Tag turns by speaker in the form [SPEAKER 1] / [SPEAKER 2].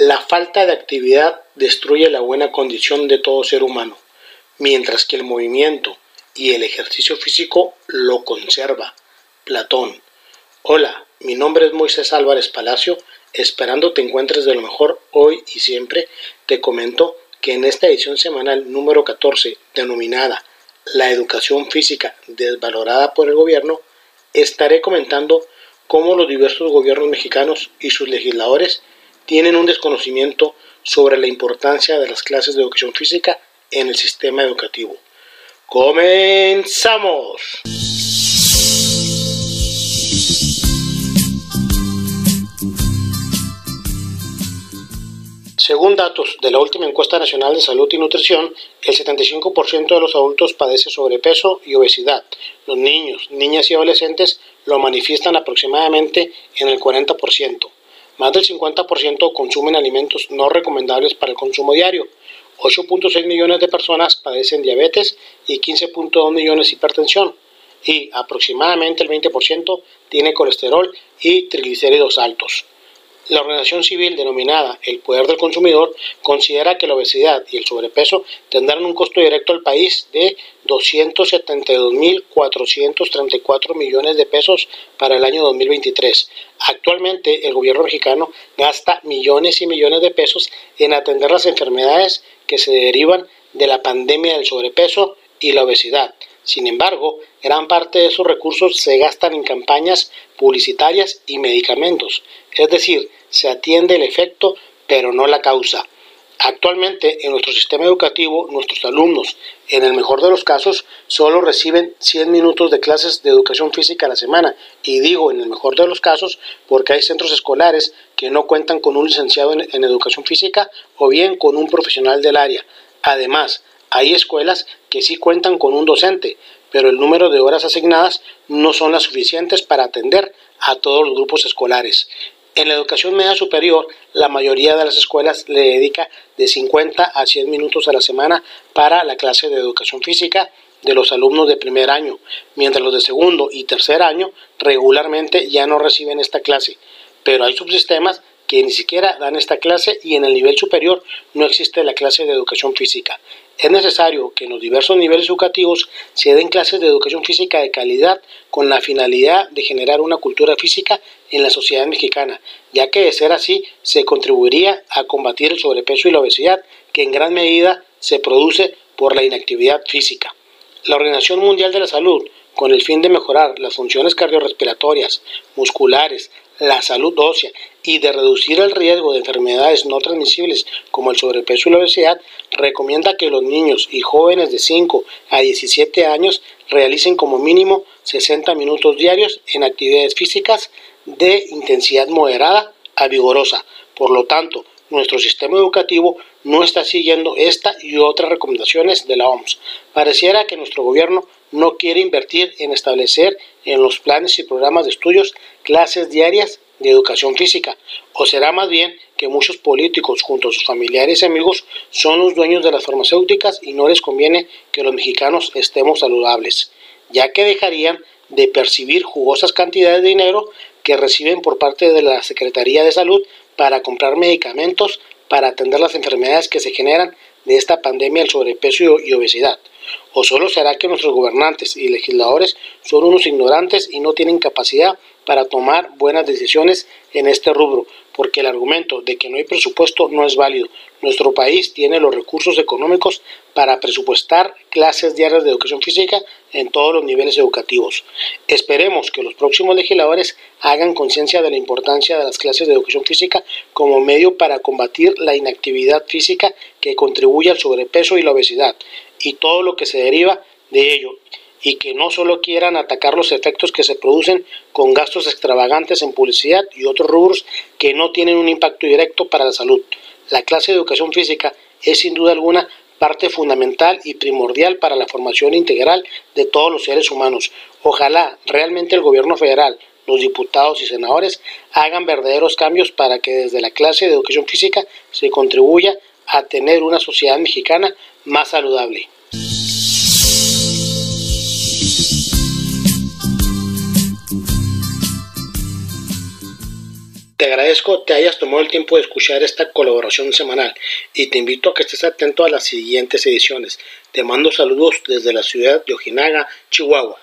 [SPEAKER 1] La falta de actividad destruye la buena condición de todo ser humano, mientras que el movimiento y el ejercicio físico lo conserva. Platón. Hola, mi nombre es Moisés Álvarez Palacio, esperando te encuentres de lo mejor hoy y siempre, te comento que en esta edición semanal número 14, denominada La educación física desvalorada por el gobierno, estaré comentando cómo los diversos gobiernos mexicanos y sus legisladores tienen un desconocimiento sobre la importancia de las clases de educación física en el sistema educativo. ¡Comenzamos! Según datos de la última encuesta nacional de salud y nutrición, el 75% de los adultos padece sobrepeso y obesidad. Los niños, niñas y adolescentes lo manifiestan aproximadamente en el 40%. Más del 50% consumen alimentos no recomendables para el consumo diario. 8.6 millones de personas padecen diabetes y 15.2 millones hipertensión. Y aproximadamente el 20% tiene colesterol y triglicéridos altos. La organización civil denominada El Poder del Consumidor considera que la obesidad y el sobrepeso tendrán un costo directo al país de 272.434 millones de pesos para el año 2023. Actualmente el gobierno mexicano gasta millones y millones de pesos en atender las enfermedades que se derivan de la pandemia del sobrepeso y la obesidad. Sin embargo, gran parte de esos recursos se gastan en campañas publicitarias y medicamentos, es decir, se atiende el efecto pero no la causa. Actualmente en nuestro sistema educativo nuestros alumnos, en el mejor de los casos, solo reciben 100 minutos de clases de educación física a la semana. Y digo en el mejor de los casos porque hay centros escolares que no cuentan con un licenciado en, en educación física o bien con un profesional del área. Además, hay escuelas que sí cuentan con un docente, pero el número de horas asignadas no son las suficientes para atender a todos los grupos escolares. En la educación media superior, la mayoría de las escuelas le dedica de 50 a 100 minutos a la semana para la clase de educación física de los alumnos de primer año, mientras los de segundo y tercer año regularmente ya no reciben esta clase. Pero hay subsistemas que ni siquiera dan esta clase y en el nivel superior no existe la clase de educación física. Es necesario que en los diversos niveles educativos se den clases de educación física de calidad con la finalidad de generar una cultura física en la sociedad mexicana, ya que de ser así se contribuiría a combatir el sobrepeso y la obesidad que en gran medida se produce por la inactividad física. La Organización Mundial de la Salud, con el fin de mejorar las funciones cardiorrespiratorias, musculares, la salud ósea y de reducir el riesgo de enfermedades no transmisibles como el sobrepeso y la obesidad, recomienda que los niños y jóvenes de 5 a 17 años realicen como mínimo 60 minutos diarios en actividades físicas de intensidad moderada a vigorosa. Por lo tanto, nuestro sistema educativo no está siguiendo esta y otras recomendaciones de la OMS. Pareciera que nuestro gobierno no quiere invertir en establecer en los planes y programas de estudios clases diarias de educación física, o será más bien que muchos políticos junto a sus familiares y amigos son los dueños de las farmacéuticas y no les conviene que los mexicanos estemos saludables, ya que dejarían de percibir jugosas cantidades de dinero que reciben por parte de la Secretaría de Salud para comprar medicamentos para atender las enfermedades que se generan de esta pandemia del sobrepeso y obesidad. ¿O solo será que nuestros gobernantes y legisladores son unos ignorantes y no tienen capacidad para tomar buenas decisiones en este rubro? Porque el argumento de que no hay presupuesto no es válido. Nuestro país tiene los recursos económicos para presupuestar clases diarias de educación física en todos los niveles educativos. Esperemos que los próximos legisladores hagan conciencia de la importancia de las clases de educación física como medio para combatir la inactividad física que contribuye al sobrepeso y la obesidad y todo lo que se deriva de ello, y que no solo quieran atacar los efectos que se producen con gastos extravagantes en publicidad y otros rubros que no tienen un impacto directo para la salud. La clase de educación física es sin duda alguna parte fundamental y primordial para la formación integral de todos los seres humanos. Ojalá realmente el gobierno federal, los diputados y senadores hagan verdaderos cambios para que desde la clase de educación física se contribuya a tener una sociedad mexicana más saludable. Te agradezco te hayas tomado el tiempo de escuchar esta colaboración semanal y te invito a que estés atento a las siguientes ediciones. Te mando saludos desde la ciudad de Ojinaga, Chihuahua.